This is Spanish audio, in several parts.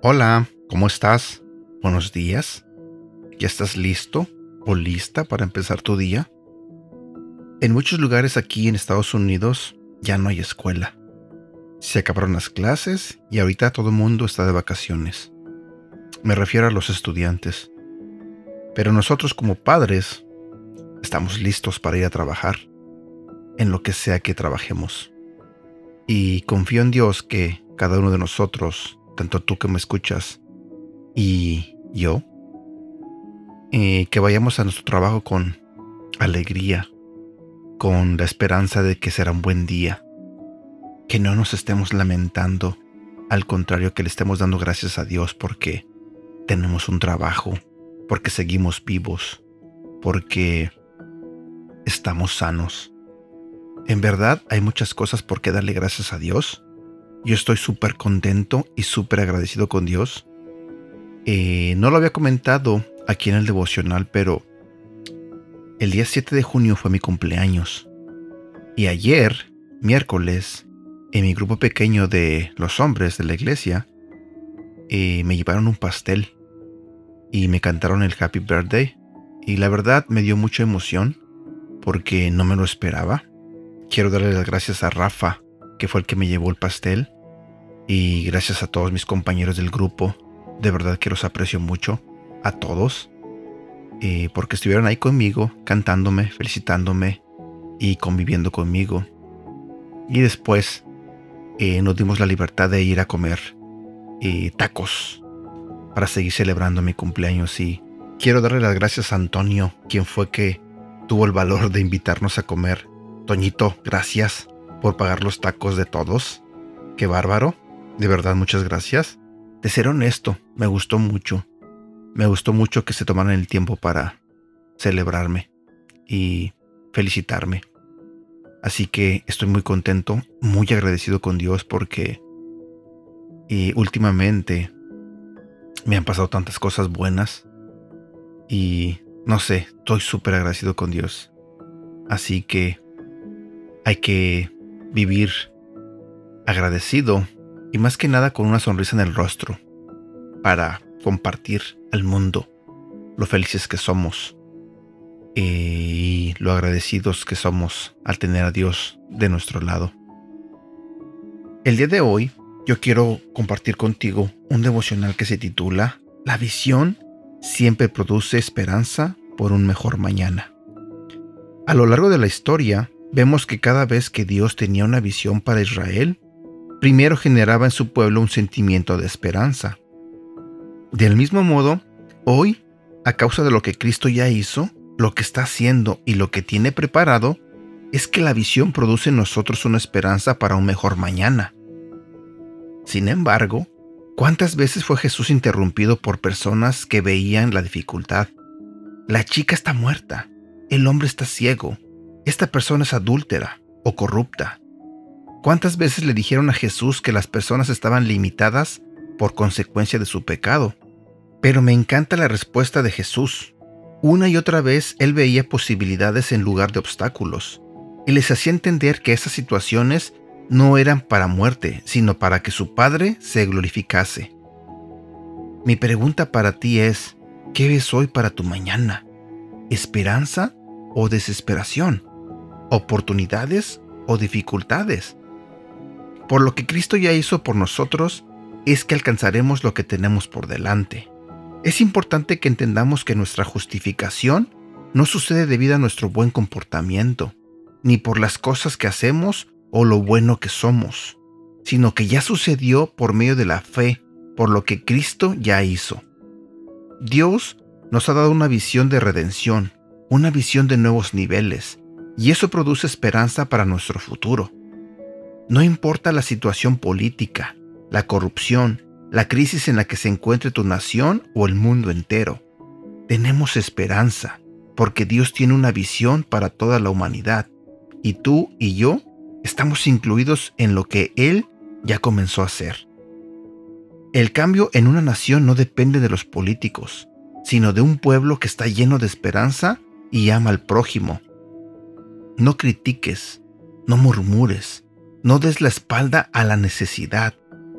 Hola, ¿cómo estás? Buenos días. ¿Ya estás listo o lista para empezar tu día? En muchos lugares aquí en Estados Unidos ya no hay escuela. Se acabaron las clases y ahorita todo el mundo está de vacaciones. Me refiero a los estudiantes. Pero nosotros como padres estamos listos para ir a trabajar en lo que sea que trabajemos. Y confío en Dios que cada uno de nosotros, tanto tú que me escuchas y yo, eh, que vayamos a nuestro trabajo con alegría, con la esperanza de que será un buen día, que no nos estemos lamentando, al contrario que le estemos dando gracias a Dios porque tenemos un trabajo, porque seguimos vivos, porque estamos sanos. En verdad hay muchas cosas por qué darle gracias a Dios. Yo estoy súper contento y súper agradecido con Dios. Eh, no lo había comentado aquí en el devocional, pero el día 7 de junio fue mi cumpleaños. Y ayer, miércoles, en mi grupo pequeño de los hombres de la iglesia, eh, me llevaron un pastel y me cantaron el Happy Birthday. Y la verdad me dio mucha emoción porque no me lo esperaba. Quiero darle las gracias a Rafa, que fue el que me llevó el pastel. Y gracias a todos mis compañeros del grupo. De verdad que los aprecio mucho. A todos. Eh, porque estuvieron ahí conmigo, cantándome, felicitándome y conviviendo conmigo. Y después eh, nos dimos la libertad de ir a comer eh, tacos para seguir celebrando mi cumpleaños y quiero darle las gracias a Antonio, quien fue que tuvo el valor de invitarnos a comer. Toñito, gracias por pagar los tacos de todos. Qué bárbaro. De verdad, muchas gracias. De ser honesto, me gustó mucho me gustó mucho que se tomaran el tiempo para celebrarme y felicitarme. Así que estoy muy contento, muy agradecido con Dios porque y últimamente me han pasado tantas cosas buenas y no sé, estoy súper agradecido con Dios. Así que hay que vivir agradecido y más que nada con una sonrisa en el rostro para compartir al mundo lo felices que somos eh, y lo agradecidos que somos al tener a Dios de nuestro lado. El día de hoy yo quiero compartir contigo un devocional que se titula La visión siempre produce esperanza por un mejor mañana. A lo largo de la historia, vemos que cada vez que Dios tenía una visión para Israel, primero generaba en su pueblo un sentimiento de esperanza. Del mismo modo, hoy, a causa de lo que Cristo ya hizo, lo que está haciendo y lo que tiene preparado, es que la visión produce en nosotros una esperanza para un mejor mañana. Sin embargo, ¿cuántas veces fue Jesús interrumpido por personas que veían la dificultad? La chica está muerta, el hombre está ciego, esta persona es adúltera o corrupta. ¿Cuántas veces le dijeron a Jesús que las personas estaban limitadas por consecuencia de su pecado. Pero me encanta la respuesta de Jesús. Una y otra vez él veía posibilidades en lugar de obstáculos, y les hacía entender que esas situaciones no eran para muerte, sino para que su Padre se glorificase. Mi pregunta para ti es, ¿qué ves hoy para tu mañana? ¿Esperanza o desesperación? ¿Oportunidades o dificultades? Por lo que Cristo ya hizo por nosotros, es que alcanzaremos lo que tenemos por delante. Es importante que entendamos que nuestra justificación no sucede debido a nuestro buen comportamiento, ni por las cosas que hacemos o lo bueno que somos, sino que ya sucedió por medio de la fe, por lo que Cristo ya hizo. Dios nos ha dado una visión de redención, una visión de nuevos niveles, y eso produce esperanza para nuestro futuro. No importa la situación política, la corrupción, la crisis en la que se encuentre tu nación o el mundo entero. Tenemos esperanza, porque Dios tiene una visión para toda la humanidad, y tú y yo estamos incluidos en lo que Él ya comenzó a hacer. El cambio en una nación no depende de los políticos, sino de un pueblo que está lleno de esperanza y ama al prójimo. No critiques, no murmures, no des la espalda a la necesidad,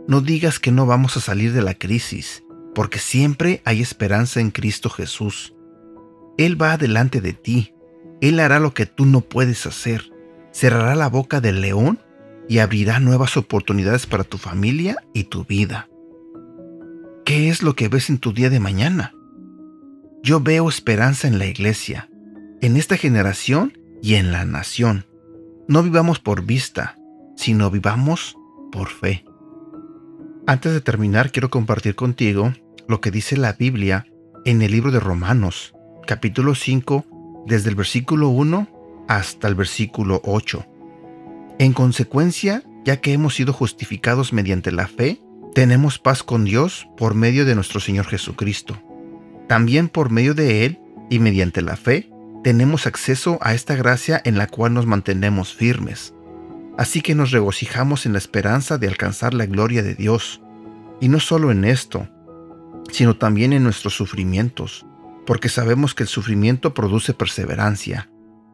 no digas que no vamos a salir de la crisis, porque siempre hay esperanza en Cristo Jesús. Él va adelante de ti, Él hará lo que tú no puedes hacer, cerrará la boca del león y abrirá nuevas oportunidades para tu familia y tu vida. ¿Qué es lo que ves en tu día de mañana? Yo veo esperanza en la iglesia, en esta generación y en la nación. No vivamos por vista, sino vivamos por fe. Antes de terminar, quiero compartir contigo lo que dice la Biblia en el libro de Romanos, capítulo 5, desde el versículo 1 hasta el versículo 8. En consecuencia, ya que hemos sido justificados mediante la fe, tenemos paz con Dios por medio de nuestro Señor Jesucristo. También por medio de Él y mediante la fe, tenemos acceso a esta gracia en la cual nos mantenemos firmes. Así que nos regocijamos en la esperanza de alcanzar la gloria de Dios. Y no solo en esto, sino también en nuestros sufrimientos, porque sabemos que el sufrimiento produce perseverancia.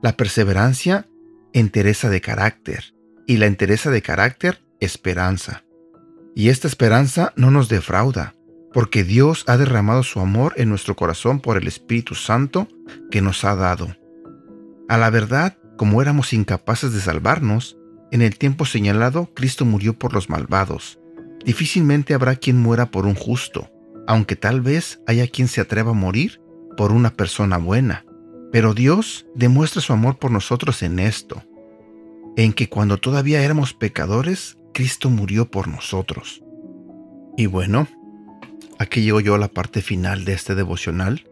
La perseverancia, entereza de carácter, y la entereza de carácter, esperanza. Y esta esperanza no nos defrauda, porque Dios ha derramado su amor en nuestro corazón por el Espíritu Santo que nos ha dado. A la verdad, como éramos incapaces de salvarnos, en el tiempo señalado Cristo murió por los malvados. Difícilmente habrá quien muera por un justo, aunque tal vez haya quien se atreva a morir por una persona buena. Pero Dios demuestra su amor por nosotros en esto, en que cuando todavía éramos pecadores, Cristo murió por nosotros. Y bueno, aquí llego yo a la parte final de este devocional.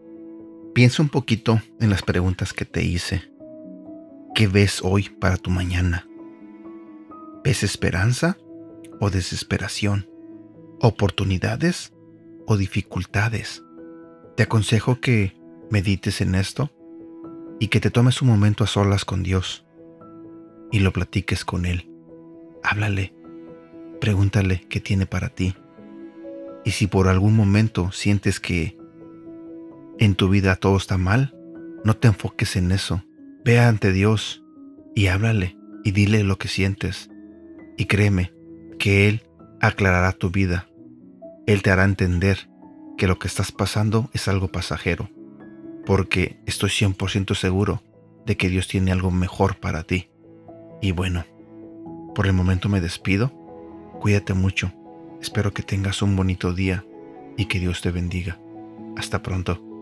Piensa un poquito en las preguntas que te hice. ¿Qué ves hoy para tu mañana? ¿Ves esperanza o desesperación? ¿Oportunidades o dificultades. Te aconsejo que medites en esto y que te tomes un momento a solas con Dios y lo platiques con Él. Háblale, pregúntale qué tiene para ti. Y si por algún momento sientes que en tu vida todo está mal, no te enfoques en eso. Ve ante Dios y háblale y dile lo que sientes. Y créeme que Él aclarará tu vida él te hará entender que lo que estás pasando es algo pasajero, porque estoy 100% seguro de que Dios tiene algo mejor para ti. Y bueno, por el momento me despido. Cuídate mucho. Espero que tengas un bonito día y que Dios te bendiga. Hasta pronto.